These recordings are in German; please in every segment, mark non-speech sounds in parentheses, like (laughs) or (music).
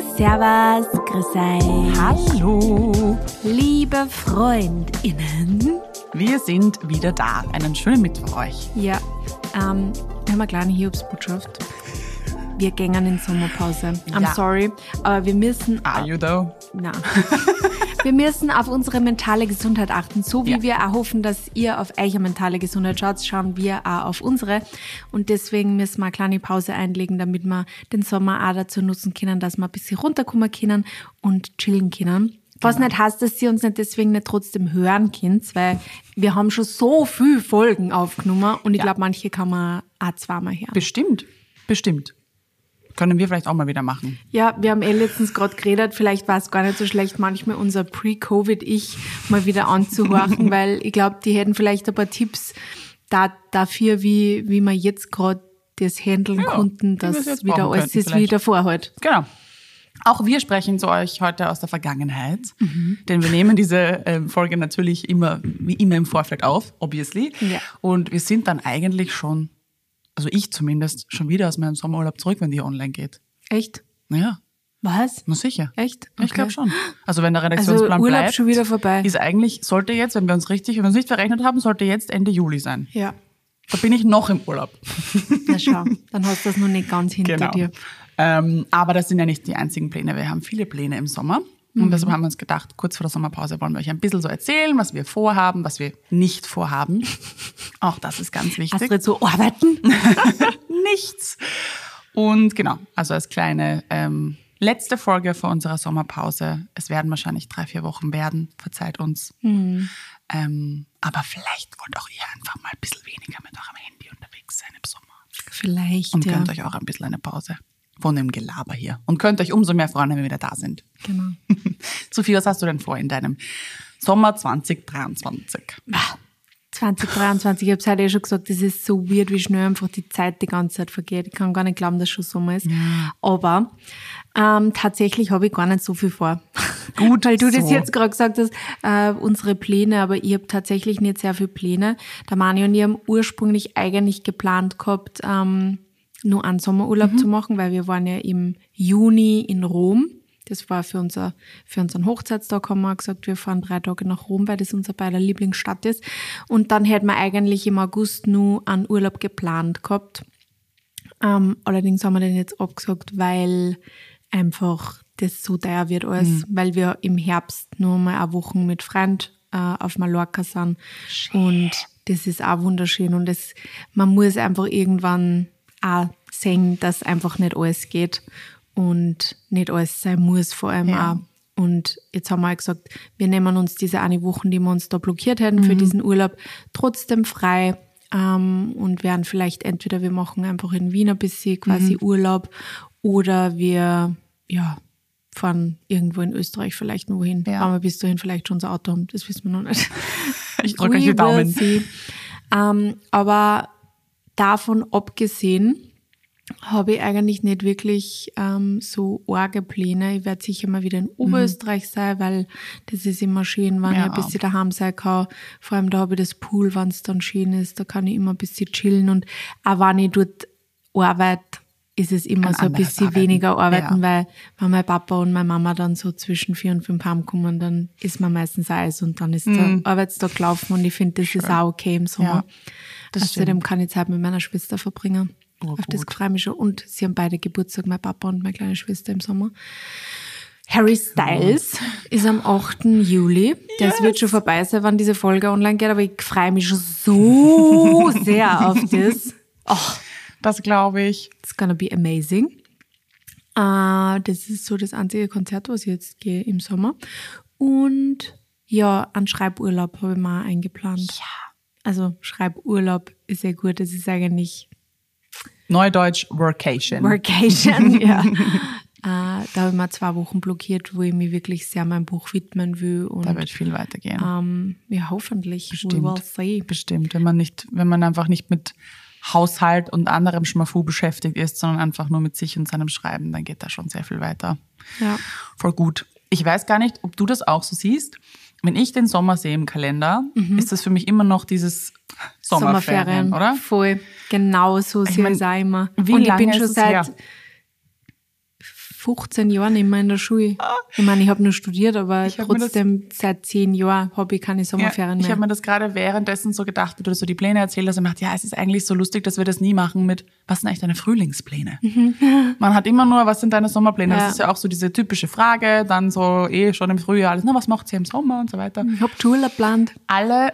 Servus, grüß euch. Hallo, Liebe FreundInnen. wir sind wieder da. Einen schönen Mittwoch euch. Ja, ähm, wir haben eine kleine Hiobsbotschaft. Wir gängen in Sommerpause. I'm Ja. sorry, aber wir müssen... Are you though? Na. (laughs) wir müssen auf unsere mentale Gesundheit achten. So wie Ja. wir auch hoffen, dass ihr auf eure mentale Gesundheit schaut, schauen wir auch auf unsere. Und deswegen müssen wir eine kleine Pause einlegen, damit wir den Sommer auch dazu nutzen können, dass wir ein bisschen runterkommen können und chillen können. Was Genau. nicht heißt, dass sie uns nicht deswegen nicht trotzdem hören könnt, weil wir haben schon so viel Folgen aufgenommen und ich Ja. glaube, manche kann man auch zweimal hören. Bestimmt, bestimmt. Können wir vielleicht auch mal wieder machen. Ja, wir haben eh letztens gerade geredet, vielleicht war es gar nicht so schlecht, manchmal unser Pre-Covid-Ich mal wieder anzuhorchen, (laughs) weil ich glaube, die hätten vielleicht ein paar Tipps da, dafür, wie, wie wir jetzt gerade das handeln Ja, konnten, wie dass jetzt wieder alles ist wie vielleicht. davor halt. Genau. Auch wir sprechen zu euch heute aus der Vergangenheit, denn wir nehmen diese ähm, Folge natürlich immer, wie immer im Vorfeld auf, obviously. Ja. Und wir sind dann eigentlich schon, also ich zumindest, schon wieder aus meinem Sommerurlaub zurück, wenn die online geht. Echt? Naja, Was? na sicher. Echt? Ich Okay. glaube schon. Also wenn der Redaktionsplan Also Urlaub bleibt, schon wieder vorbei. ist eigentlich, sollte jetzt, wenn wir uns richtig, wenn wir uns nicht verrechnet haben, sollte jetzt Ende Juli sein. Ja. Da bin ich noch im Urlaub. Na schau, dann hast du das noch nicht ganz hinter Genau. dir. Ähm, aber das sind ja nicht die einzigen Pläne. Wir haben viele Pläne im Sommer. Und Mhm. deshalb haben wir uns gedacht, kurz vor der Sommerpause wollen wir euch ein bisschen so erzählen, was wir vorhaben, was wir nicht vorhaben. (laughs) Auch das ist ganz wichtig. Astrid, so arbeiten? (laughs) Nichts. Und genau, also als kleine ähm, letzte Folge vor unserer Sommerpause. Es werden wahrscheinlich drei, vier Wochen werden. Verzeiht uns. Mhm. Ähm, aber vielleicht wollt auch ihr einfach mal ein bisschen weniger mit eurem Handy unterwegs sein im Sommer. Vielleicht, Und ja. gönnt euch auch ein bisschen eine Pause von dem Gelaber hier. Und könnt euch umso mehr freuen, wenn wir wieder da sind. Genau. (laughs) Sophie, was hast du denn vor in deinem Sommer 2023? 2023, ich habe es heute eh schon gesagt, das ist so weird, wie schnell einfach die Zeit die ganze Zeit vergeht. Ich kann gar nicht glauben, dass schon Sommer ist. Aber ähm, tatsächlich habe ich gar nicht so viel vor. Gut (laughs) Weil du das so. jetzt gerade gesagt hast, äh, unsere Pläne, aber ich habe tatsächlich nicht sehr viele Pläne. Der Mani und ich haben ursprünglich eigentlich geplant gehabt, ähm, nur einen Sommerurlaub zu machen, weil wir waren ja im Juni in Rom. Das war für, unser, für unseren Hochzeitstag, haben wir gesagt, wir fahren drei Tage nach Rom, weil das unser beider Lieblingsstadt ist. Und dann hätten wir eigentlich im August nur einen Urlaub geplant gehabt. Ähm, allerdings haben wir den jetzt abgesagt, weil einfach das so teuer wird alles, weil wir im Herbst nur mal eine Woche mit Freund äh, auf Mallorca sind. Und das ist auch wunderschön. Und das, man muss einfach irgendwann auch sehen, dass einfach nicht alles geht und nicht alles sein muss, vor allem Ja. auch. Und jetzt haben wir auch gesagt, wir nehmen uns diese eine Woche, die wir uns da blockiert hätten für diesen Urlaub, trotzdem frei ähm, und werden vielleicht entweder wir machen einfach in Wien ein bisschen quasi Urlaub oder wir ja fahren irgendwo in Österreich vielleicht noch hin. Ja. Aber bis dahin vielleicht schon unser Auto haben, das wissen wir noch nicht. (laughs) Ich drücke euch die Daumen. Ähm, aber davon abgesehen habe ich eigentlich nicht wirklich ähm, so arge Pläne. Ich werde sicher mal wieder in Oberösterreich sein, weil das ist immer schön, wenn Mhm. Ja. ich ein bisschen daheim sein kann. Vor allem da habe ich das Pool, wenn es dann schön ist, da kann ich immer ein bisschen chillen. Und auch wenn ich dort arbeite, ist es immer Ein so ein bisschen Arbeiten. weniger arbeiten, Ja. weil wenn mein Papa und meine Mama dann so zwischen vier und fünf heimkommen, dann ist man meistens Eis und dann ist der Arbeitstag gelaufen und ich finde, das ist auch okay im Sommer. Mhm. Ja, das Außerdem kann ich Zeit mit meiner Schwester verbringen. Oh, Auf das gut. freue ich mich schon. Und sie haben beide Geburtstag, mein Papa und meine kleine Schwester im Sommer. Harry Styles ist am 8. Juli. Das wird schon vorbei sein, wann diese Folge online geht, aber ich freue mich schon so (laughs) sehr auf das. Oh, Das glaube ich. it's gonna be amazing. Äh, das ist so das einzige Konzert, was ich jetzt gehe im Sommer. Und ja, einen Schreiburlaub habe ich mal eingeplant. Ja. Also Schreiburlaub ist sehr gut. Das ist eigentlich Neudeutsch Workation. Workation, (laughs) ja. Äh, da habe ich mal zwei Wochen blockiert, wo ich mich wirklich sehr meinem Buch widmen will. Und da wird viel weitergehen. ähm, ja, hoffentlich. Bestimmt. Bestimmt, wenn man nicht, wenn man einfach nicht mit Haushalt und anderem Schmafu beschäftigt ist, sondern einfach nur mit sich und seinem Schreiben, dann geht da schon sehr viel weiter. Ja. Voll gut. Ich weiß gar nicht, ob du das auch so siehst. Wenn ich den Sommer sehe im Kalender, ist das für mich immer noch dieses Sommerferien, oder? Voll. Genau so sehe mein, ich es auch immer. wie Und ich lange bin ist schon seit her? 15 Jahren immer in der Schule. Ich meine, ich habe nur studiert, aber Ich trotzdem seit zehn Jahren habe ich keine Sommerferien ich mehr. habe mir das gerade währenddessen so gedacht, wie du so die Pläne erzählt hast, und gedacht, ja, es ist eigentlich so lustig, dass wir das nie machen mit, was sind eigentlich deine Frühlingspläne? Man hat immer nur, was sind deine Sommerpläne? Mhm. Ja. Das ist ja auch so diese typische Frage, dann so eh schon im Frühjahr alles, na, was macht ihr im Sommer und so weiter. ich habe Urlaub geplant. alle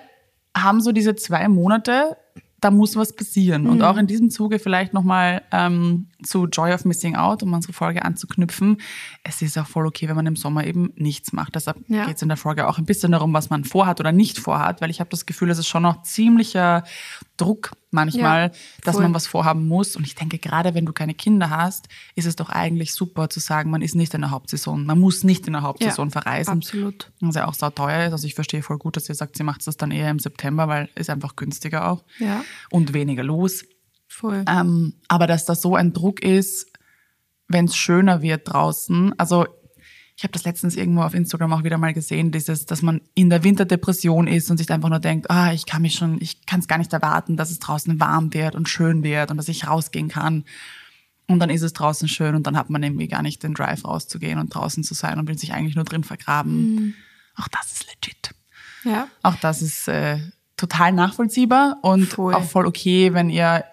haben so diese zwei Monate, da muss was passieren. Mhm. Und auch in diesem Zuge vielleicht nochmal ähm, zu Joy of Missing Out, um unsere Folge anzuknüpfen. Es ist auch voll okay, wenn man im Sommer eben nichts macht. Deshalb Ja. geht es in der Folge auch ein bisschen darum, was man vorhat oder nicht vorhat, weil ich habe das Gefühl, es ist schon noch ziemlicher Druck manchmal, Ja, dass man was vorhaben muss. Und ich denke, gerade wenn du keine Kinder hast, ist es doch eigentlich super zu sagen, man ist nicht in der Hauptsaison. Man muss nicht in der Hauptsaison verreisen. Absolut. Was ja auch sauteuer ist. Also ich verstehe voll gut, dass ihr sagt, sie macht das dann eher im September, weil ist einfach günstiger auch Ja, und weniger los. Voll. Ähm, aber dass da so ein Druck ist, wenn es schöner wird draußen. Also ich habe das letztens irgendwo auf Instagram auch wieder mal gesehen, dieses, dass man in der Winterdepression ist und sich einfach nur denkt, ah, ich kann mich schon, ich kann es gar nicht erwarten, dass es draußen warm wird und schön wird und dass ich rausgehen kann. Und dann ist es draußen schön und dann hat man irgendwie gar nicht den Drive rauszugehen und draußen zu sein und will sich eigentlich nur drin vergraben. Auch das ist legit. Ja, Auch das ist äh, total nachvollziehbar und Voll. auch voll okay, wenn ihr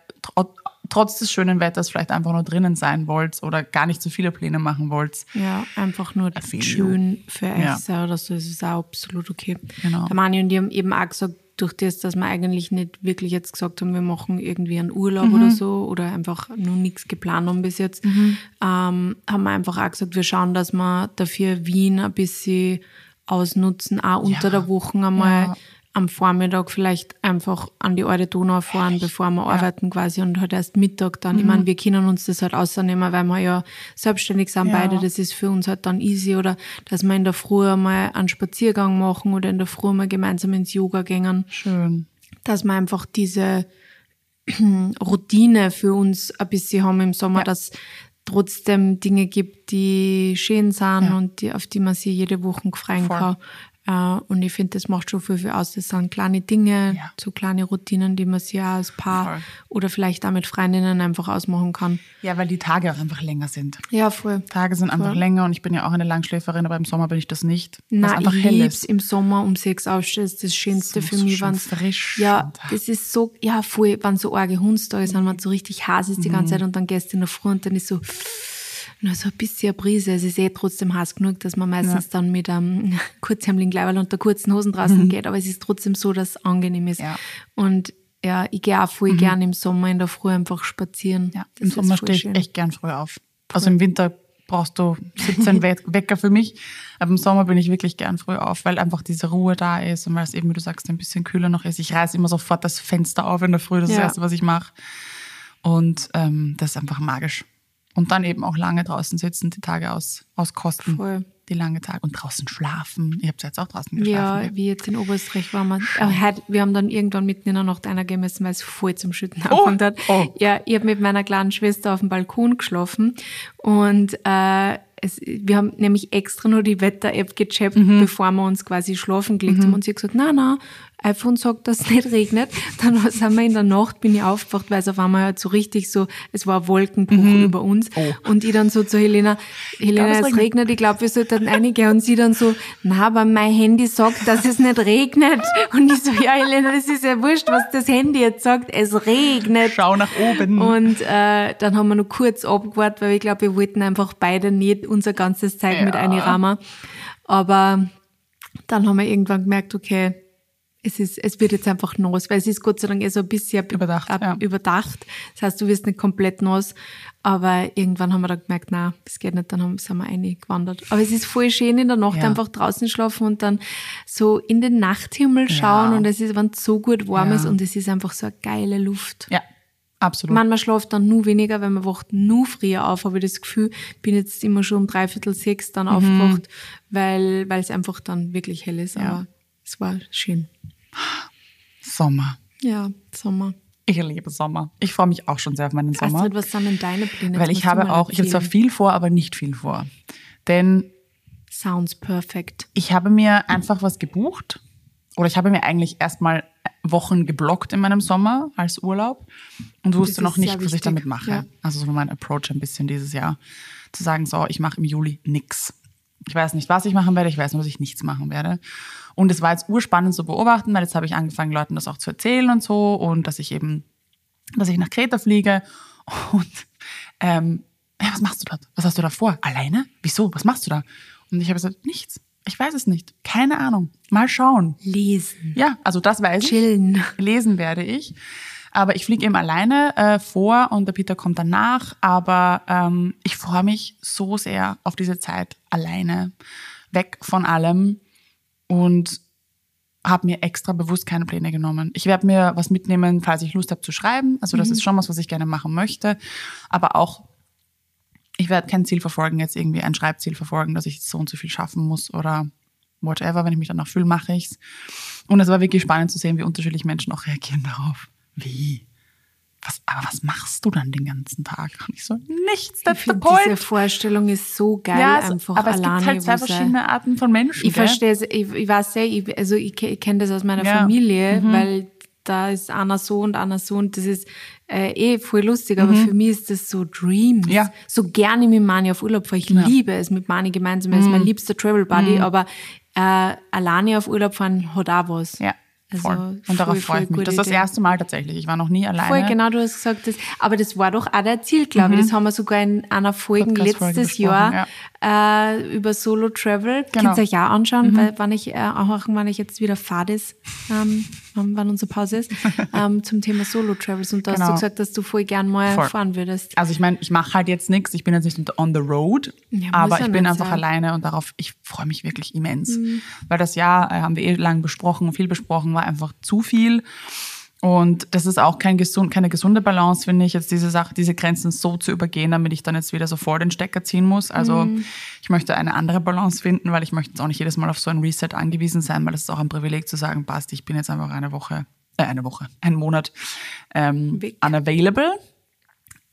trotz des schönen Wetters vielleicht einfach nur drinnen sein wollt oder gar nicht so viele Pläne machen wollt. ja, einfach nur you. schön für euch Ja. sein oder so. Das ist auch absolut okay. Genau. Der Mani und die haben eben auch gesagt, durch das, dass wir eigentlich nicht wirklich jetzt gesagt haben, wir machen irgendwie einen Urlaub Mhm. oder so oder einfach nur nichts geplant haben bis jetzt, ähm, haben wir einfach auch gesagt, wir schauen, dass wir dafür Wien ein bisschen ausnutzen, auch unter Ja. der Woche einmal Ja. Am Vormittag vielleicht einfach an die alte Donau fahren, bevor wir arbeiten quasi und halt erst Mittag dann. Mhm. Ich meine, wir können uns das halt ausnehmen, weil wir ja selbstständig sind Ja. beide. Das ist für uns halt dann easy oder dass wir in der Früh mal einen Spaziergang machen oder in der Früh mal gemeinsam ins Yoga gehen. Schön. Dass wir einfach diese (clears throat) Routine für uns ein bisschen haben im Sommer, Ja. dass trotzdem Dinge gibt, die schön sind Ja. und die, auf die man sich jede Woche freuen Voll. kann. Äh, Und ich finde, das macht schon viel, viel aus. Das sind kleine Dinge, Ja. so kleine Routinen, die man sich auch als Paar Voll. oder vielleicht auch mit Freundinnen einfach ausmachen kann. Ja, weil die Tage auch einfach länger sind. Ja, voll. Tage sind einfach Voll. länger und ich bin ja auch eine Langschläferin, aber im Sommer bin ich das nicht. Na, einfach ich lieb's im Sommer um sechs aufstehen, das ist das Schönste Das für muss mich. wenn's- frisch Ja, das ist so, ja, voll, wenn so arge Hundstage sind, wenn es so richtig heiß ist die Mhm. ganze Zeit und dann gehst du in der Früh und dann ist so, nur so ein bisschen eine Brise. Es ist eh trotzdem heiß genug, dass man meistens dann mit einem (laughs) kurzhemdlichen Kleiderl und der kurzen Hosen draußen geht, aber es ist trotzdem so, dass es angenehm ist. Mhm. Ja. Und ja, ich gehe auch voll gern im Sommer in der Früh einfach spazieren. Mhm. Ja, Das im Sommer stehe ich echt gern früh auf. Also im Winter brauchst du 17 (laughs) We Wecker für mich, aber im Sommer bin ich wirklich gern früh auf, weil einfach diese Ruhe da ist und weil es eben, wie du sagst, ein bisschen kühler noch ist. Ich reiße immer sofort das Fenster auf in der Früh, das ist Ja. das Erste, was ich mache. Und ähm, das ist einfach magisch. Und dann eben auch lange draußen sitzen, die Tage aus, auskosten. Voll. Die lange Tage. Und draußen schlafen. Ihr habt ja jetzt auch draußen geschlafen. Ja, wie jetzt in Oberösterreich waren wir. Aber heute, wir haben dann irgendwann mitten in der Nacht einer gehen müssen, weil es voll zum Schütten Oh, angefangen hat. oh. Ja, ich habe mit meiner kleinen Schwester auf dem Balkon geschlafen und äh, es, wir haben nämlich extra nur die Wetter-App gecheckt, Mhm. bevor wir uns quasi schlafen gelegt haben. Und sie hat gesagt, na na, iPhone sagt, dass es nicht regnet. Dann (laughs) sind wir in der Nacht, bin ich aufgewacht, weil es auf einmal halt so richtig so, es war Wolkenbruch über uns. Oh. Und ich dann so zu Helena, Helena, es es regnet. regnet, ich glaube, wir sollten reingehen. Und sie dann so, na, aber mein Handy sagt, dass es nicht regnet. Und ich so, ja, Helena, das ist ja wurscht, was das Handy jetzt sagt. Es regnet. Schau nach oben. Und äh, dann haben wir noch kurz abgewartet, weil ich glaube, wir wollten einfach beide nicht unser ganzes Zeit Ja. mit einrahmen. Aber dann haben wir irgendwann gemerkt, okay, es ist, es wird jetzt einfach nass, weil es ist Gott sei Dank eh so ein bisschen Überdacht, ab- ja. überdacht. Das heißt, du wirst nicht komplett nass. Aber irgendwann haben wir dann gemerkt, na, das geht nicht, dann haben, sind wir eingewandert. Aber es ist voll schön in der Nacht Ja. einfach draußen schlafen und dann so in den Nachthimmel schauen Ja. und es ist, wenn es so gut warm ist und es ist einfach so eine geile Luft. ja, Ich absolut. meine, man schläft dann nur weniger, weil man wacht nur früher auf, habe ich das Gefühl. Bin jetzt immer schon um dreiviertel sechs dann aufgewacht, weil, weil es einfach dann wirklich hell ist. Mhm. Aber es war schön. Sommer. Ja, Sommer. Ich liebe Sommer. Ich freue mich auch schon sehr auf meinen Sommer. Astrid, was sind denn deine Pläne? Weil ich habe auch, ich habe zwar viel vor, aber nicht viel vor. Denn Sounds perfect. ich habe mir einfach was gebucht. Oder ich habe mir eigentlich erstmal Wochen geblockt in meinem Sommer als Urlaub und wusste noch nicht, was ich damit mache. Ja. Also so mein Approach ein bisschen dieses Jahr. Zu sagen, so, ich mache im Juli nix. Ich weiß nicht, was ich machen werde, ich weiß nur, dass ich nichts machen werde. Und es war jetzt urspannend zu beobachten, weil jetzt habe ich angefangen, Leuten das auch zu erzählen und so und dass ich eben, dass ich nach Kreta fliege und ähm, ja, was machst du dort? Was hast du da vor? Alleine? Wieso? Was machst du da? Und ich habe gesagt, nichts. Ich weiß es nicht. Keine Ahnung. Mal schauen. Lesen. Ja, also das weiß Chillen. ich. Lesen werde ich. Aber ich fliege eben alleine äh, vor und der Peter kommt danach. Aber ähm, ich freue mich so sehr auf diese Zeit alleine, weg von allem und habe mir extra bewusst keine Pläne genommen. Ich werde mir was mitnehmen, falls ich Lust habe zu schreiben. Also das ist schon was, was ich gerne machen möchte. Aber auch, ich werde kein Ziel verfolgen, jetzt irgendwie ein Schreibziel verfolgen, dass ich so und so viel schaffen muss oder whatever. Wenn ich mich danach fühle, mache ich's. Und es war wirklich spannend zu sehen, wie unterschiedlich Menschen auch reagieren darauf. Wie? Was, aber was machst du dann den ganzen Tag? Und ich so, nichts, Ich that's the finde, diese. Vorstellung ist so geil, Ja, es- einfach aber es alleine. gibt halt zwei verschiedene Arten von Menschen. Ich gell? verstehe es, ich, ich weiß ja, ich, also ich, ich kenne das aus meiner Ja. Mhm. Familie, weil da ist einer so und einer so und das ist äh, eh voll lustig, aber für mich ist das so Dreams. Mhm. Ja. So gerne mit Mani auf Urlaub fahre. Ich liebe es mit Mani gemeinsam, er ist Mhm. mein liebster Travel Buddy, aber äh, alleine auf Urlaub fahren hat auch was. Ja, Also voll. Und darauf freue ich mich. Das ist das erste Mal tatsächlich. Ich war noch nie alleine. Voll, genau, du hast gesagt, das, aber das war doch auch der Ziel, glaube ich. Das haben wir sogar in einer Folge Mhm. Letztes Jahr äh, über Solo Travel. Genau. Könnt ihr euch auch anschauen, weil wann ich, äh, auch wann ich jetzt wieder fad ist, ähm, wann unsere Pause ist, (laughs) ähm, zum Thema Solo Travels. Und da hast Genau. du gesagt, dass du voll gern mal Voll. fahren würdest. Also ich meine, ich mache halt jetzt nichts, ich bin jetzt nicht on the road, Ja, aber ich bin einfach sein. alleine und darauf, ich freue mich wirklich immens. Mhm. Weil das Jahr äh, haben wir eh lang besprochen, viel besprochen, war einfach zu viel. Und das ist auch kein gesund, keine gesunde Balance, finde ich, jetzt diese Sache, diese Grenzen so zu übergehen, damit ich dann jetzt wieder so vor den Stecker ziehen muss. Also Mhm. ich möchte eine andere Balance finden, weil ich möchte jetzt auch nicht jedes Mal auf so ein Reset angewiesen sein, weil das ist auch ein Privileg zu sagen, passt, ich bin jetzt einfach eine Woche, äh, eine Woche, einen Monat ähm, Weg. unavailable.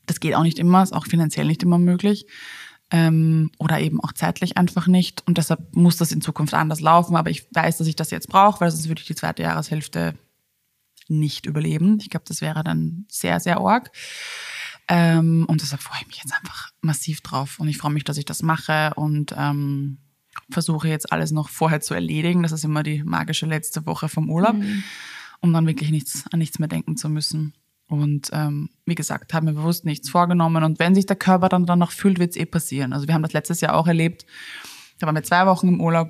Das geht auch nicht immer, ist auch finanziell nicht immer möglich. Ähm, oder eben auch zeitlich einfach nicht. Und deshalb muss das in Zukunft anders laufen. Aber ich weiß, dass ich das jetzt brauche, weil sonst würde ich die zweite Jahreshälfte nicht überleben. Ich glaube, das wäre dann sehr, sehr arg. Ähm, und deshalb freue ich mich jetzt einfach massiv drauf. Und ich freue mich, dass ich das mache und ähm, versuche jetzt alles noch vorher zu erledigen. Das ist immer die magische letzte Woche vom Urlaub, um dann wirklich nichts, an nichts mehr denken zu müssen. Und ähm, wie gesagt, habe mir bewusst nichts vorgenommen. Und wenn sich der Körper dann danach fühlt, wird es eh passieren. Also wir haben das letztes Jahr auch erlebt. Da waren wir zwei Wochen im Urlaub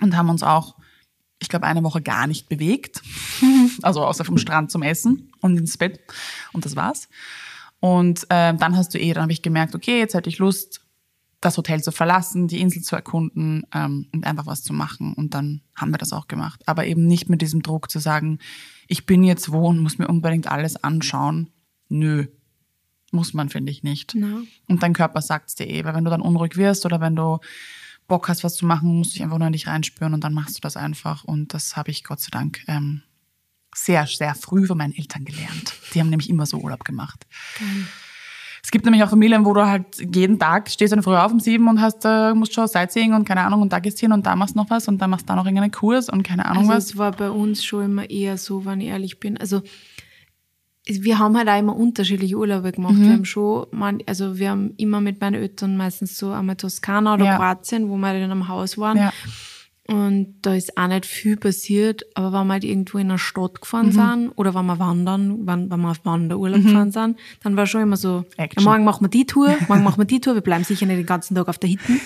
und haben uns auch, ich glaube, eine Woche gar nicht bewegt. (laughs) Also außer vom Strand zum Essen und ins Bett. Und das war's. Und ähm, dann hast du eh, dann habe ich gemerkt, okay, jetzt hätte ich Lust, das Hotel zu verlassen, die Insel zu erkunden ähm, und einfach was zu machen. Und dann haben wir das auch gemacht. Aber eben nicht mit diesem Druck zu sagen, ich bin jetzt wo und muss mir unbedingt alles anschauen. Nö, muss man, finde ich nicht. Na. Und dein Körper sagt's dir eh, weil wenn du dann unruhig wirst oder wenn du Bock hast, was zu machen, musst du dich einfach nur in dich reinspüren und dann machst du das einfach. Und das habe ich Gott sei Dank ähm, sehr, sehr früh von meinen Eltern gelernt. Die haben nämlich immer so Urlaub gemacht. Es gibt nämlich auch Familien, wo du halt jeden Tag stehst dann früh auf um sieben und hast, äh, musst schon Sightseeing und keine Ahnung und da gehst hin und da machst noch was und dann machst da noch irgendeinen Kurs und keine Ahnung Also was. es war bei uns schon immer eher so, wenn ich ehrlich bin. Also wir haben halt auch immer unterschiedliche Urlaube gemacht. Mhm. Wir haben schon, man, also wir haben immer mit meinen Eltern meistens so einmal Toskana oder Ja. Kroatien, wo wir dann am Haus waren. Ja. Und da ist auch nicht viel passiert, aber wenn wir halt irgendwo in einer Stadt Mhm. gefahren sind oder wenn wir wandern, wenn, wenn wir auf Wanderurlaub gefahren sind, dann war schon immer so, ja, morgen machen wir die Tour, morgen machen wir die Tour, wir bleiben sicher nicht den ganzen Tag auf der Hitten.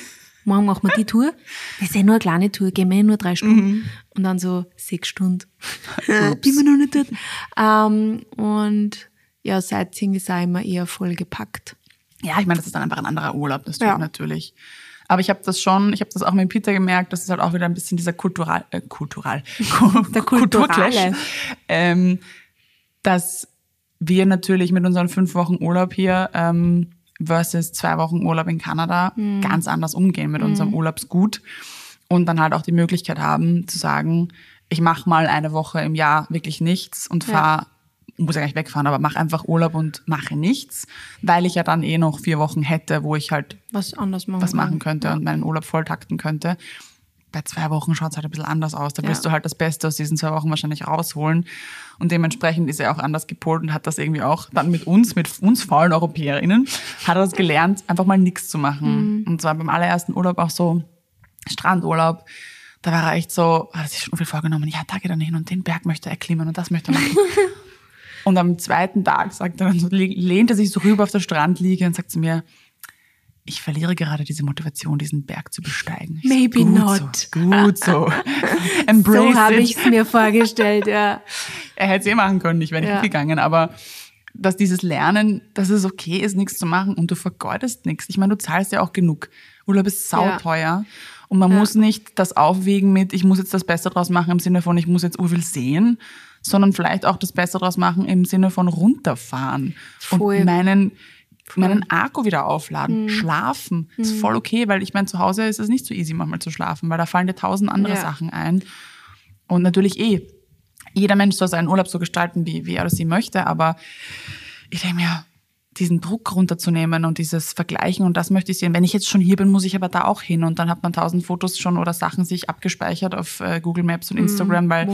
Morgen machen wir die Tour. Das ist ja nur eine kleine Tour, gehen wir eh nur drei Stunden. Und dann so sechs Stunden. (laughs) Bin wir noch nicht dort. Ähm, und ja, Sightseeing ist auch immer eher vollgepackt. Ja, ich meine, das ist dann einfach ein anderer Urlaub, das tut Ja. natürlich. Aber ich habe das schon, ich habe das auch mit Peter gemerkt, das ist halt auch wieder ein bisschen dieser kultural, äh, kultural, (laughs) Der (laughs) Kulturclash, ähm, dass wir natürlich mit unseren fünf Wochen Urlaub hier ähm, versus zwei Wochen Urlaub in Kanada Mhm. ganz anders umgehen mit unserem Urlaubsgut und dann halt auch die Möglichkeit haben zu sagen, ich mache mal eine Woche im Jahr wirklich nichts und Ja. fahre muss ja gar nicht wegfahren, aber mach einfach Urlaub und mache nichts, weil ich ja dann eh noch vier Wochen hätte, wo ich halt Was anders machen was machen könnte und meinen Urlaub volltakten könnte. Bei zwei Wochen schaut es halt ein bisschen anders aus. Da willst ja. du halt das Beste aus diesen zwei Wochen wahrscheinlich rausholen. Und dementsprechend ist er auch anders gepolt und hat das irgendwie auch dann mit uns, mit uns faulen EuropäerInnen, hat er das gelernt, einfach mal nichts zu machen. Mhm. Und zwar beim allerersten Urlaub auch so Strandurlaub. Da war er echt so, hat er sich schon viel vorgenommen, ja, da geht er hin und den Berg möchte er erklimmen und das möchte er machen. (laughs) und am zweiten Tag sagt er dann so, lehnt er sich so rüber auf der Strandliege und sagt zu mir, ich verliere gerade diese Motivation, diesen Berg zu besteigen. Ich Maybe so, not. So, gut so. (laughs) Embrace so habe ich es mir vorgestellt, ja. (laughs) er hätte es eh machen können, ich wäre nicht ja. gegangen, aber dass dieses Lernen, dass es okay ist, nichts zu machen und du vergeudest nichts. Ich meine, du zahlst ja auch genug. Urlaub ist sauteuer. Ja. Und man ja. muss nicht das aufwiegen mit, ich muss jetzt das Beste draus machen im Sinne von, ich muss jetzt urviel sehen, sondern vielleicht auch das Beste draus machen im Sinne von runterfahren Voll. und meinen meinen Akku wieder aufladen, mhm. schlafen. Mhm. Ist voll okay, weil ich meine, zu Hause ist es nicht so easy manchmal zu schlafen, weil da fallen dir tausend andere ja. Sachen ein. Und natürlich eh, jeder Mensch soll seinen Urlaub so gestalten, wie, wie er oder sie möchte, aber ich denke mir, diesen Druck runterzunehmen und dieses Vergleichen und das möchte ich sehen. Wenn ich jetzt schon hier bin, muss ich aber da auch hin und dann hat man tausend Fotos schon oder Sachen sich abgespeichert auf äh, Google Maps und mhm. Instagram, weil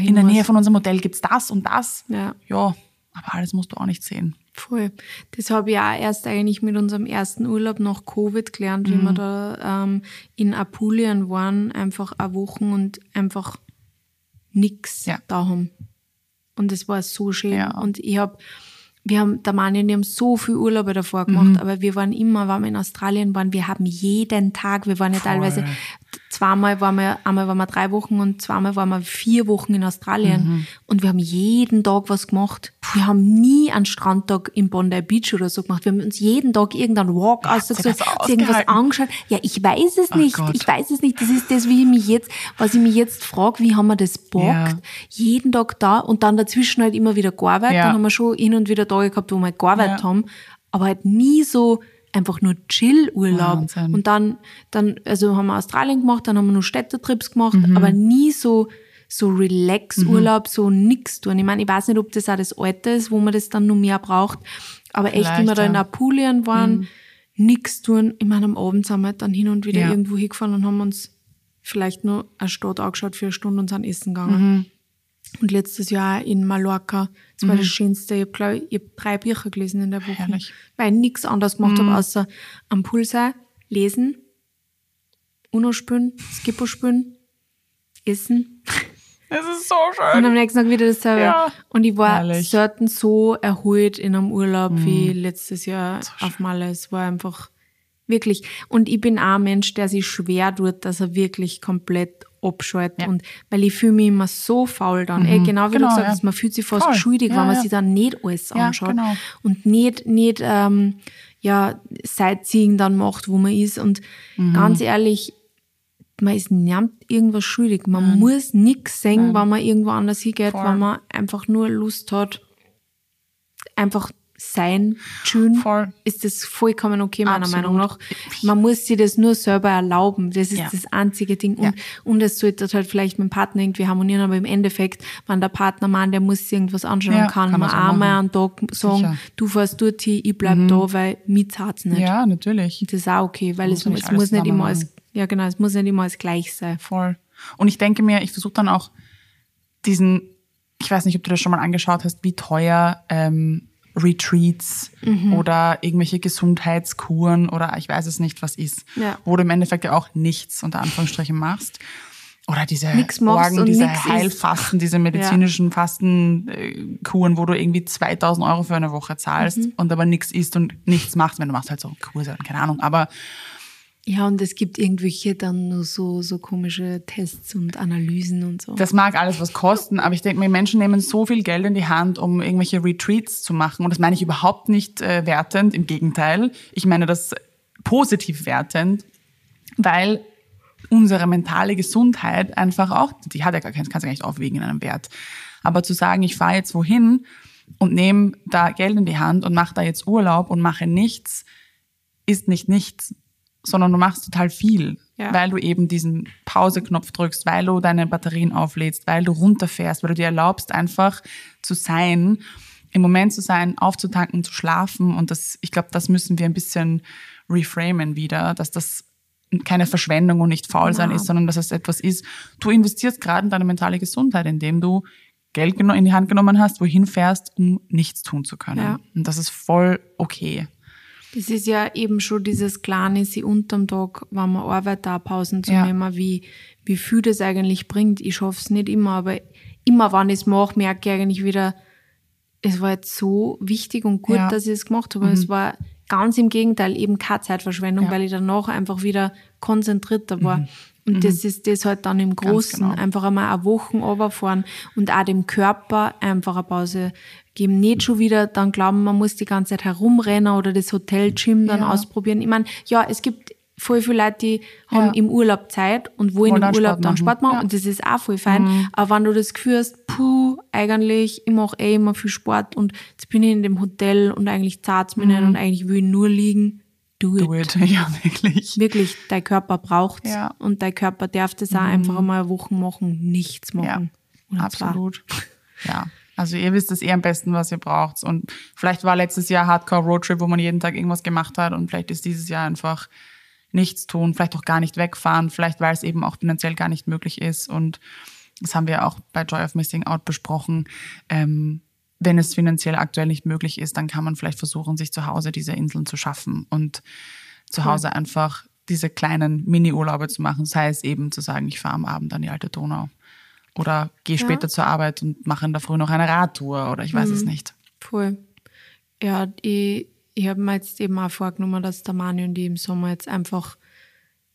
in der Nähe von unserem Hotel gibt's das und das. Ja. ja, aber alles musst du auch nicht sehen. Voll. Das habe ich auch erst eigentlich mit unserem ersten Urlaub nach Covid gelernt, mhm. wie wir mhm. da ähm, in Apulien waren, einfach eine Woche und einfach nichts ja. da haben. Und das war so schön. Ja. Und ich habe, wir haben, der Mann und ich haben so viel Urlaube davor gemacht, mhm. aber wir waren immer, wenn wir in Australien waren, wir haben jeden Tag, wir waren ja Voll. teilweise zweimal waren wir, einmal waren wir drei Wochen und zweimal waren wir vier Wochen in Australien. Mhm. Und wir haben jeden Tag was gemacht. Wir haben nie einen Strandtag im Bondi Beach oder so gemacht. Wir haben uns jeden Tag irgendeinen Walk ja, ausgesucht, irgendwas angeschaut. Ja, ich weiß es oh nicht. Gott. Ich weiß es nicht. Das ist das, wie ich mich jetzt, was ich mich jetzt frage, wie haben wir das bockt? Ja. Jeden Tag da und dann dazwischen halt immer wieder gearbeitet. Ja. Dann haben wir schon hin und wieder Tage gehabt, wo wir gearbeitet haben. Aber halt nie so, einfach nur Chill-Urlaub. Und dann, dann, also haben wir Australien gemacht, dann haben wir nur Städtetrips gemacht, mhm. aber nie so, so Relax-Urlaub, mhm. so nix tun. Ich meine, ich weiß nicht, ob das auch das Alte ist, wo man das dann noch mehr braucht, aber Vielleicht, echt immer da in Apulien waren, mhm. nix tun. Ich meine, am Abend sind wir halt dann hin und wieder ja. irgendwo hingefahren und haben uns vielleicht nur eine Stadt angeschaut für eine Stunde und sind essen gegangen. Mhm. Und letztes Jahr in Mallorca. Das war das mhm. Schönste. Ich habe, glaube ich, hab drei Bücher gelesen in der Woche. Herrlich. Weil ich nichts anderes gemacht mhm. habe, außer am sein, lesen, Uno spielen, Skippo spielen, essen. Es ist so schön. Und am nächsten Tag wieder dasselbe. Ja. Und ich war Herrlich. selten so erholt in einem Urlaub mhm. wie letztes Jahr so auf Malle. Es war einfach wirklich. Und ich bin auch ein Mensch, der sich schwer tut, dass er wirklich komplett abschalten. Ja. Und weil ich fühle mich immer so faul dann. Mhm. Ey, genau wie genau, du gesagt hast, ja. man fühlt sich fast Voll. schuldig, ja, wenn man sich dann nicht alles anschaut. Genau. Und nicht, nicht ähm, ja, Sightseeing dann macht, wo man ist. Und mhm. ganz ehrlich, man ist niemand irgendwas schuldig. Man Nein. muss nichts sehen, Nein. wenn man irgendwo anders hingeht, Voll. wenn man einfach nur Lust hat, einfach sein schön, Voll. ist das vollkommen okay, meiner Absolut. Meinung nach. Man muss sich das nur selber erlauben. Das ist ja. das einzige Ding. Und, ja. und es sollte halt vielleicht mit dem Partner irgendwie harmonieren, aber im Endeffekt, wenn der Partner meint, der muss sich irgendwas anschauen, ja, kann, kann man einmal einen Tag sagen, Sicher. du fährst dort hin, ich bleib mhm. da, weil mir zahlt's nicht. Ja, natürlich. Das ist auch okay, weil es, es muss nicht immer alles, ja genau, es muss nicht immer alles gleich sein. Voll. Und ich denke mir, ich versuche dann auch diesen, ich weiß nicht, ob du das schon mal angeschaut hast, wie teuer ähm, Retreats mhm. oder irgendwelche Gesundheitskuren oder ich weiß es nicht, was ist, ja. wo du im Endeffekt ja auch nichts unter Anführungsstrichen machst. Oder diese Orgen, diese Heilfasten, diese medizinischen ja. Fastenkuren, wo du irgendwie 2000 Euro für eine Woche zahlst mhm. und aber nichts isst und nichts machst, wenn du machst halt so Kurse, keine Ahnung. Aber ja, und es gibt irgendwelche dann nur so, so komische Tests und Analysen und so. Das mag alles was kosten, aber ich denke mir, Menschen nehmen so viel Geld in die Hand, um irgendwelche Retreats zu machen. Und das meine ich überhaupt nicht äh, wertend, im Gegenteil. Ich meine das positiv wertend, weil unsere mentale Gesundheit einfach auch, die hat ja gar keinen, kannst du gar nicht aufwiegen in einem Wert. Aber zu sagen, ich fahre jetzt wohin und nehme da Geld in die Hand und mache da jetzt Urlaub und mache nichts, ist nicht nichts sondern du machst total viel, ja. weil du eben diesen Pauseknopf drückst, weil du deine Batterien auflädst, weil du runterfährst, weil du dir erlaubst, einfach zu sein, im Moment zu sein, aufzutanken, zu schlafen. Und das, ich glaube, das müssen wir ein bisschen reframen wieder, dass das keine Verschwendung und nicht faul sein Ja. ist, sondern dass es etwas ist. Du investierst gerade in deine mentale Gesundheit, indem du Geld in die Hand genommen hast, wohin fährst, um nichts tun zu können. Ja. Und das ist voll okay. Das ist ja eben schon dieses Kleine, sie unterm Tag, wenn man arbeitet, da Pausen zu Ja. nehmen, wie, wie viel das eigentlich bringt. Ich schaff's nicht immer, aber immer, wenn ich es mache, merke ich eigentlich wieder, es war jetzt so wichtig und gut, Ja. Mhm. dass ich es gemacht habe. Es war ganz im Gegenteil eben keine Zeitverschwendung, Ja. Mhm. weil ich danach einfach wieder konzentrierter war. Und das ist das halt dann im Großen, genau. einfach einmal eine Woche runterfahren und auch dem Körper einfach eine Pause geben. Nicht schon wieder dann glauben, man muss die ganze Zeit herumrennen oder das Hotel-Gym dann Ja. ausprobieren. Ich meine, ja, es gibt voll viele Leute, die haben Ja. im Urlaub Zeit und wollen Wollen im Urlaub dann. Sport machen Ja. Mhm. und das ist auch voll fein. Aber wenn du das Gefühl hast, puh, eigentlich, ich mache eh immer viel Sport und jetzt bin ich in dem Hotel und eigentlich zahlt's mir nicht und eigentlich will ich nur liegen, do it. Mhm. Do it. (laughs) Ja, wirklich. Wirklich, dein Körper braucht's Ja. Mhm. und dein Körper darf das auch einfach einmal eine Woche machen, nichts machen. Ja, absolut. Ja. Also ihr wisst es eh am besten, was ihr braucht. Und vielleicht war letztes Jahr Hardcore Roadtrip, wo man jeden Tag irgendwas gemacht hat und vielleicht ist dieses Jahr einfach nichts tun, vielleicht auch gar nicht wegfahren, vielleicht weil es eben auch finanziell gar nicht möglich ist. Und das haben wir auch bei Joy of Missing Out besprochen. Ähm, wenn es finanziell aktuell nicht möglich ist, dann kann man vielleicht versuchen, sich zu Hause diese Inseln zu schaffen und zu Hause einfach diese kleinen Mini-Urlaube zu machen. Sei es eben zu sagen, ich fahre am Abend an die alte Donau oder gehe später zur Arbeit und mache in der Früh noch eine Radtour oder ich weiß es nicht. Voll. Ja, ich, ich habe mir jetzt eben auch vorgenommen, dass der Mani und ich im Sommer jetzt einfach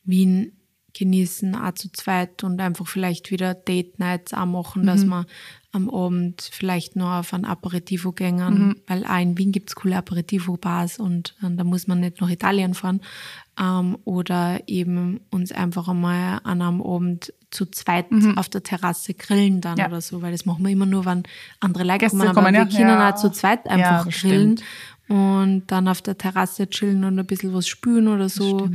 Wien genießen, auch zu zweit und einfach vielleicht wieder Date Nights auch machen, dass Mhm. wir am Abend vielleicht noch auf ein Aperitivo gehen, Mhm. weil auch in Wien gibt's coole Aperitivo-Bars und, äh, da muss man nicht nach Italien fahren. Ähm, oder eben uns einfach einmal an einem Abend zu zweit auf der Terrasse grillen dann Mhm. Ja. oder so, weil das machen wir immer nur, wenn andere Leute Gäste kommen, aber kommen, wir ja. können Ja. auch zu zweit Ja, einfach das grillen stimmt. und dann auf der Terrasse chillen und ein bisschen was spülen oder so.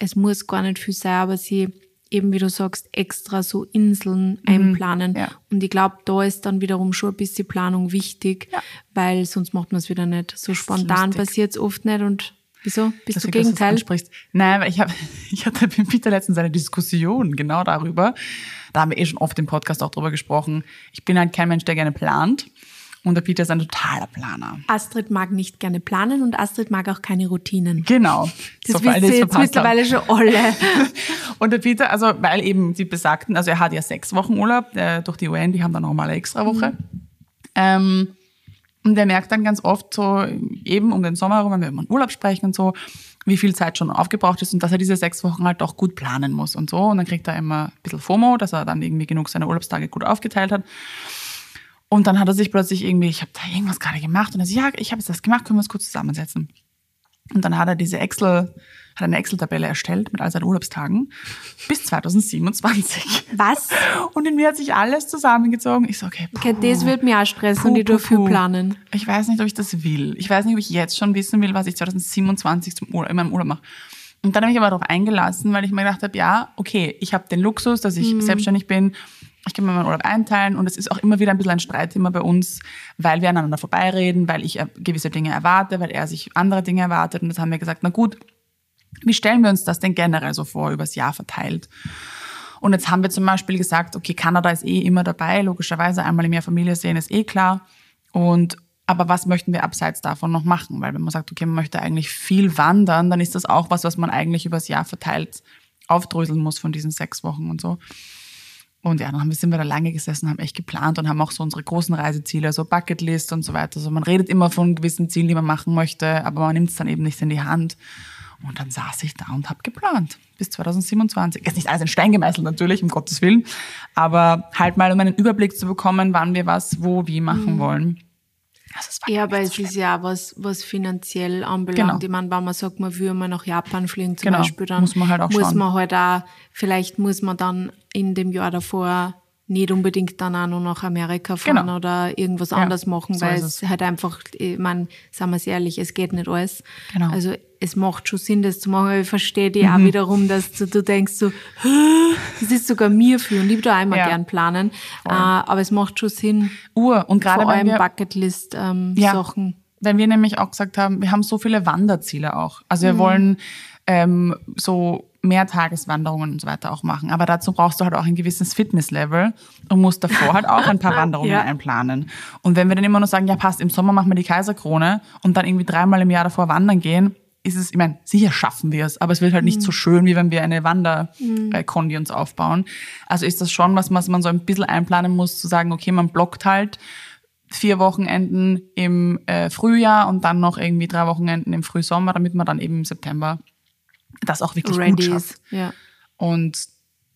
Es muss gar nicht viel sein, aber sie eben, wie du sagst, extra so Inseln einplanen. Mhm. Ja. Und ich glaube, da ist dann wiederum schon ein bisschen Planung wichtig, Ja. weil sonst macht man es wieder nicht. So spontan lustig. passiert es oft nicht und wieso? Bist du dass du's Gegenteil? ansprichst. Nein, weil ich, hab, (laughs) ich hatte mit Peter letztens eine Diskussion genau darüber. Da haben wir eh schon oft im Podcast auch drüber gesprochen. Ich bin halt kein Mensch, der gerne plant. Und der Peter ist ein totaler Planer. Astrid mag nicht gerne planen und Astrid mag auch keine Routinen. Genau. Das die wissen es jetzt verpasst haben. mittlerweile schon alle. (laughs) Und der Peter, also weil eben die besagten, also er hat ja sechs Wochen Urlaub äh, durch die UN, die haben dann nochmal eine extra Woche. Ähm, und er merkt dann ganz oft so, eben um den Sommer herum, wenn wir über den Urlaub sprechen und so, wie viel Zeit schon aufgebraucht ist und dass er diese sechs Wochen halt auch gut planen muss und so. Und dann kriegt er immer ein bisschen FOMO, dass er dann irgendwie genug seine Urlaubstage gut aufgeteilt hat. Und dann hat er sich plötzlich irgendwie, ich habe da irgendwas gerade gemacht und er so, ja, ich habe jetzt das gemacht, können wir uns kurz zusammensetzen. Und dann hat er diese Excel, hat eine Excel-Tabelle erstellt mit all seinen Urlaubstagen bis 2027. Was? Und in mir hat sich alles zusammengezogen. Ich so, okay, puh, Okay, das wird mich auch stressen puh, und ich puh. planen. Ich weiß nicht, ob ich das will. Ich weiß nicht, ob ich jetzt schon wissen will, was ich 2027 zum Urlaub, in meinem Urlaub mache. Und dann habe ich aber darauf eingelassen, weil ich mir gedacht habe, ja, okay, ich habe den Luxus, dass ich selbstständig bin. Ich kann mir meinen Urlaub einteilen und es ist auch immer wieder ein bisschen ein Streitthema bei uns, weil wir aneinander vorbeireden, weil ich äh, gewisse Dinge erwarte, weil er sich andere Dinge erwartet. Und das haben wir gesagt, na gut, wie stellen wir uns das denn generell so vor, übers Jahr verteilt? Und jetzt haben wir zum Beispiel gesagt, okay, Kanada ist eh immer dabei, logischerweise einmal im Jahr Familie sehen ist eh klar. Und aber was möchten wir abseits davon noch machen? Weil wenn man sagt, okay, man möchte eigentlich viel wandern, dann ist das auch was, was man eigentlich übers Jahr verteilt aufdröseln muss von diesen sechs Wochen und so. Und ja, dann haben wir, sind wir da lange gesessen, haben echt geplant und haben auch so unsere großen Reiseziele, so Bucketlist und so weiter. Also man redet immer von gewissen Zielen, die man machen möchte, aber man nimmt es dann eben nicht in die Hand. Und dann saß ich da und habe geplant bis 2027. Ist nicht alles in Stein gemeißelt natürlich, um Gottes Willen, aber halt mal um einen Überblick zu bekommen, wann wir was, wo, wie machen wollen. Also es war Ja, aber nicht es so ist ja auch was, was finanziell anbelangt. Genau. Ich meine, wenn man sagt, man will mal nach Japan fliegen zum Genau. Beispiel, dann Muss man halt auch muss schauen. man halt auch, vielleicht muss man dann in dem Jahr davor nicht unbedingt dann auch noch nach Amerika fahren Genau. oder irgendwas Ja, anderes machen, so weil es halt einfach, ich meine, sagen wir es ehrlich, es geht nicht alles. Genau. Also es macht schon Sinn, das zu machen, aber ich verstehe dich Mhm. auch wiederum, dass du, du denkst so, das ist sogar mir für und ich würde auch immer Ja. gern planen. Äh, aber es macht schon Sinn, Uhr und gerade vor wenn allem wir, Bucketlist-Sachen. Ja. Wenn wir nämlich auch gesagt haben, wir haben so viele Wanderziele auch. Also wir wollen ähm, so Mehrtageswanderungen und so weiter auch machen. Aber dazu brauchst du halt auch ein gewisses Fitnesslevel und musst davor halt auch ein paar (laughs) Wanderungen Ja. einplanen. Und wenn wir dann immer nur sagen, ja passt, im Sommer machen wir die Kaiserkrone und dann irgendwie dreimal im Jahr davor wandern gehen, ist es, ich meine, sicher schaffen wir es, aber es wird halt nicht so schön, wie wenn wir eine Wanderkondi uns aufbauen. Also ist das schon was, was man so ein bisschen einplanen muss, zu sagen, okay, man blockt halt vier Wochenenden im äh, Frühjahr und dann noch irgendwie drei Wochenenden im Frühsommer, damit man dann eben im September das auch wirklich gut Ready schafft. ist. Ja. Und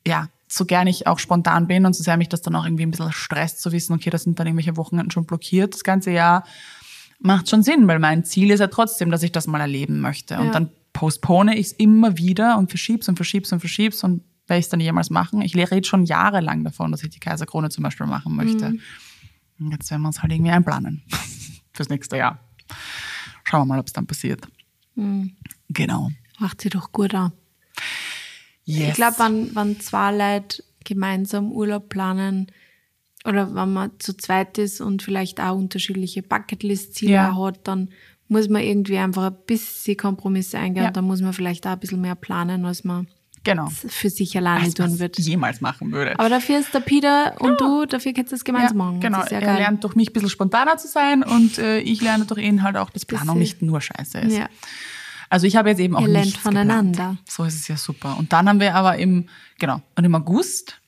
ja, so gern ich auch spontan bin und so sehr mich das dann auch irgendwie ein bisschen stresst zu wissen, okay, das sind dann irgendwelche Wochenenden schon blockiert das ganze Jahr, macht schon Sinn, weil mein Ziel ist ja trotzdem, dass ich das mal erleben möchte. Ja. Und dann postpone ich es immer wieder und verschieb's und verschieb's und verschieb's und werde ich es dann jemals machen. Ich rede schon jahrelang davon, dass ich die Kaiserkrone zum Beispiel machen möchte. Mhm. Und jetzt werden wir uns halt irgendwie einplanen (laughs) fürs nächste Jahr. Schauen wir mal, ob es dann passiert. Mhm. Genau. Macht sie doch gut an. Yes. Ich glaube, wenn, wenn zwei Leute gemeinsam Urlaub planen oder wenn man zu zweit ist und vielleicht auch unterschiedliche Bucketlist-Ziele Ja. hat, dann muss man irgendwie einfach ein bisschen Kompromisse eingehen. Ja. Und dann muss man vielleicht auch ein bisschen mehr planen, als man genau. für sich alleine Als tun wird. jemals machen würde. Aber dafür ist der Peter und du, dafür könnt ihr das gemeinsam machen. Genau, ja er geil. lernt durch mich ein bisschen spontaner zu sein und äh, ich lerne durch ihn halt auch, dass Planung nicht nur scheiße ist. Ja. Also ich habe jetzt eben auch Ihr lernt voneinander. Geplant. So ist es ja super. Und dann haben wir aber im, genau, und im August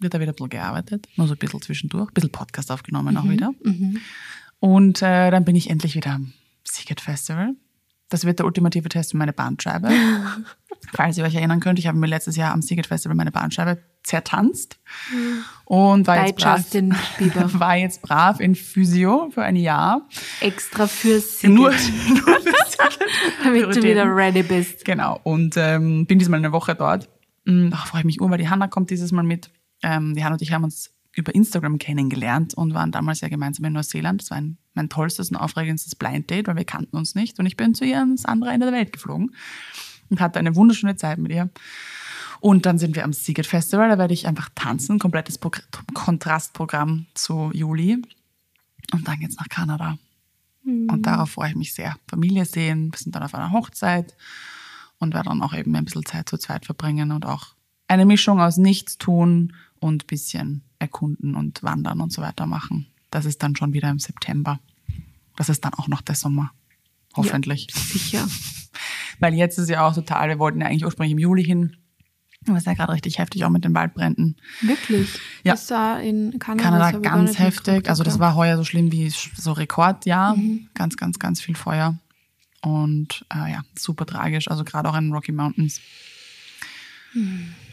wird da wieder ein bisschen gearbeitet, nur so ein bisschen zwischendurch, ein bisschen Podcast aufgenommen Mhm. auch wieder. Und äh, dann bin ich endlich wieder am Seagate Festival. Das wird der ultimative Test für meine Bandscheibe. (laughs) Falls ihr euch erinnern könnt, ich habe mir letztes Jahr am Seagate Festival meine Bandscheibe zertanzt und war Bei jetzt, brav, Bieber. (laughs) war jetzt brav in Physio für ein Jahr. Extra fürs Nur, Siget, (laughs) nur das damit du wieder ready bist. Genau. Und ähm, bin diesmal eine Woche dort. Mm, Da freue ich mich ur, weil die Hanna kommt dieses Mal mit. Ähm, die Hanna und ich haben uns über Instagram kennengelernt und waren damals ja gemeinsam in Neuseeland. Das war ein, mein tollstes und aufregendstes Blind Date, weil wir kannten uns nicht. Und ich bin zu ihr ans andere Ende der Welt geflogen und hatte eine wunderschöne Zeit mit ihr. Und dann sind wir am Seagate Festival, da werde ich einfach tanzen, komplettes Progr Kontrastprogramm zu Juli. Und dann geht's nach Kanada. Und darauf freue ich mich sehr. Familie sehen, wir sind dann auf einer Hochzeit und werde dann auch eben ein bisschen Zeit zu zweit verbringen und auch eine Mischung aus Nichtstun und bisschen erkunden und wandern und so weiter machen. Das ist dann schon wieder im September. Das ist dann auch noch der Sommer. Hoffentlich. Sicher. (laughs) Weil jetzt ist ja auch total, wir wollten ja eigentlich ursprünglich im Juli hin. Aber es ist ja gerade richtig heftig, auch mit den Waldbränden. Wirklich? Ja. Das war in Kanada, Kanada ganz heftig. Also das war heuer so schlimm wie so Rekordjahr. Mhm. Ganz, ganz, ganz viel Feuer. Und äh, ja, super tragisch. Also gerade auch in den Rocky Mountains.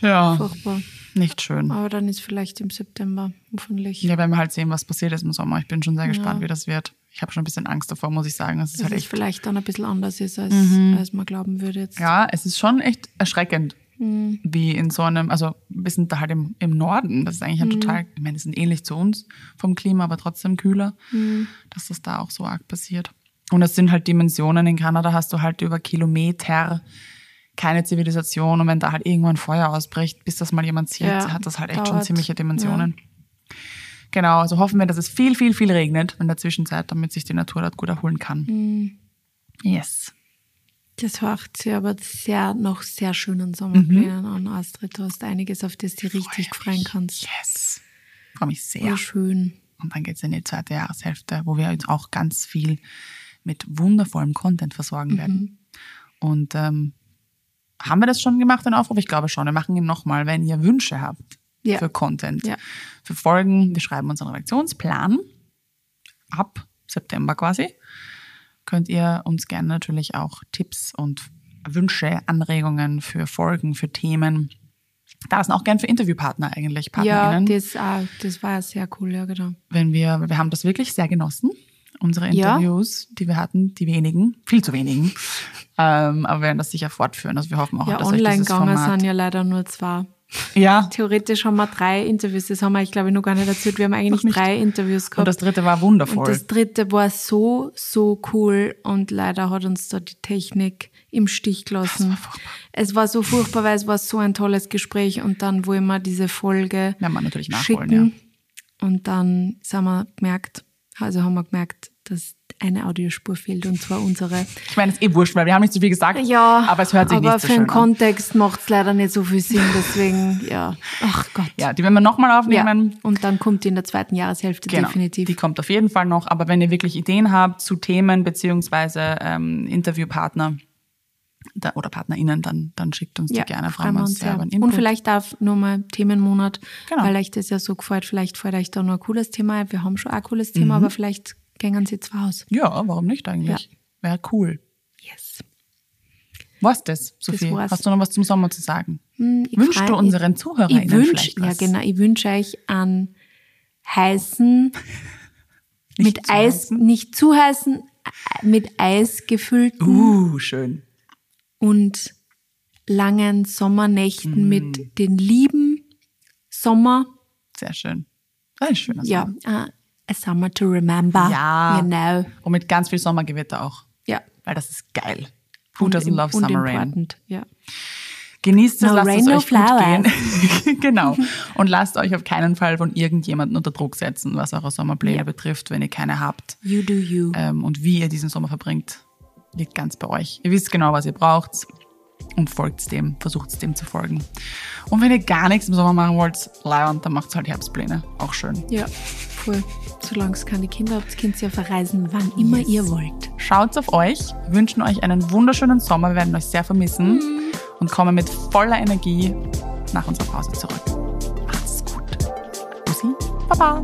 Ja, Furchtbar. nicht schön. Aber dann ist vielleicht im September, hoffentlich. Ja, werden wir halt sehen, was passiert ist im Sommer. Ich bin schon sehr gespannt, Ja. wie das wird. Ich habe schon ein bisschen Angst davor, muss ich sagen. Es ist Dass halt es echt. vielleicht dann ein bisschen anders ist, als, Mhm. als man glauben würde jetzt. Ja, es ist schon echt erschreckend, Mhm. wie in so einem, also wir sind da halt im, im Norden. Das ist eigentlich ein Mhm. total, ich meine, die sind ähnlich zu uns vom Klima, aber trotzdem kühler, Mhm. dass das da auch so arg passiert. Und es sind halt Dimensionen. In Kanada hast du halt über Kilometer keine Zivilisation. Und wenn da halt irgendwo ein Feuer ausbricht, bis das mal jemand sieht, Ja, hat das halt echt schon dauert. ziemliche Dimensionen. Genau, also hoffen wir, dass es viel, viel, viel regnet in der Zwischenzeit, damit sich die Natur dort gut erholen kann. Mhm. Yes. Das hört sich aber sehr, noch sehr schönen Mhm. Sommerplänen an, Astrid. Du hast einiges, auf das du richtig freuen kannst. Yes. Freue mich sehr. Sehr schön. Und dann geht's in die zweite Jahreshälfte, wo wir uns auch ganz viel mit wundervollem Content versorgen Mhm. werden. Und ähm, haben wir das schon gemacht, den Aufruf? Ich glaube schon. Wir machen ihn nochmal, wenn ihr Wünsche habt Ja. für Content, Ja. für Folgen. Wir schreiben unseren Redaktionsplan ab September quasi. Könnt ihr uns gerne natürlich auch Tipps und Wünsche, Anregungen für Folgen, für Themen. Da sind auch gern für Interviewpartner eigentlich, Ja, PartnerInnen das, auch, das war sehr cool, ja, genau. wenn wir, wir haben das wirklich sehr genossen, unsere Ja. Interviews, die wir hatten, die wenigen, viel zu wenigen, ähm, aber wir werden das sicher fortführen. Also wir hoffen auch, Ja, dass euch online dieses gegangen Format, sind ja leider nur zwei. ja, Theoretisch haben wir drei Interviews, das haben wir, ich glaube, noch gar nicht erzählt. Wir haben eigentlich drei Interviews und gehabt. das dritte war wundervoll. Und das dritte war so, so cool und leider hat uns da die Technik im Stich gelassen. war furchtbar. es war so furchtbar, weil es war so ein tolles Gespräch und dann wollen wir diese Folge Werden wir natürlich nachholen, schicken. Und dann sind wir gemerkt, also haben wir gemerkt, dass eine Audiospur fehlt und zwar unsere. Ich meine, es ist eh wurscht, weil wir haben nicht so viel gesagt, Ja, aber es hört sich aber nicht so für schön den. Kontext macht es leider nicht so viel Sinn, deswegen, ja. Ach Gott. Ja, die werden wir nochmal Ja, aufnehmen. und dann kommt die in der zweiten Jahreshälfte Genau, definitiv. die kommt auf jeden Fall noch. Aber wenn ihr wirklich Ideen habt zu Themen beziehungsweise ähm, Interviewpartner da, oder PartnerInnen, dann, dann schickt uns die gerne. freuen wir uns sehr einen Und Input. vielleicht darf nur mal Themenmonat, Genau. weil euch das ja so gefällt. Vielleicht fällt euch da noch ein cooles Thema ein. Wir haben schon ein cooles Thema, Mhm. aber vielleicht gängen sie zwei aus. Ja, warum nicht eigentlich? Wäre cool. Yes. Was das, Sophie? war's. Hast du noch was zum Sommer zu sagen? Hm, ich Wünschst freu- du unseren ZuhörerInnen ich wünsch, vielleicht Ja, genau. Ich wünsche euch einen heißen, mit Eis, heißen? nicht zu heißen, mit Eis gefüllten Uh, schön. Und langen Sommernächten Mm. mit den lieben Sommer. Sehr schön. Ein schöner Ja, Sommer. uh, a summer to remember. Ja. Know. Und mit ganz viel Sommergewitter auch. Ja. Weil das ist geil. Who doesn't love summer rain? Ja. Genießt es, No lasst rain, es no euch gut flowers. gehen. (laughs) genau. (laughs) Und lasst euch auf keinen Fall von irgendjemandem unter Druck setzen, was eure Sommerpläne Ja. betrifft, wenn ihr keine habt. You do you. Ähm, und wie ihr diesen Sommer verbringt, liegt ganz bei euch. Ihr wisst genau, was ihr braucht und folgt dem, versucht dem zu folgen. Und wenn ihr gar nichts im Sommer machen wollt, leider, dann macht halt Herbstpläne. Auch schön. Ja, voll. Solange es keine Kinder habt, könnt ihr verreisen, wann immer ihr wollt. Schaut auf euch, wünschen euch einen wunderschönen Sommer, wir werden euch sehr vermissen und kommen mit voller Energie nach unserer Pause zurück. Macht's gut. Bussi, Baba.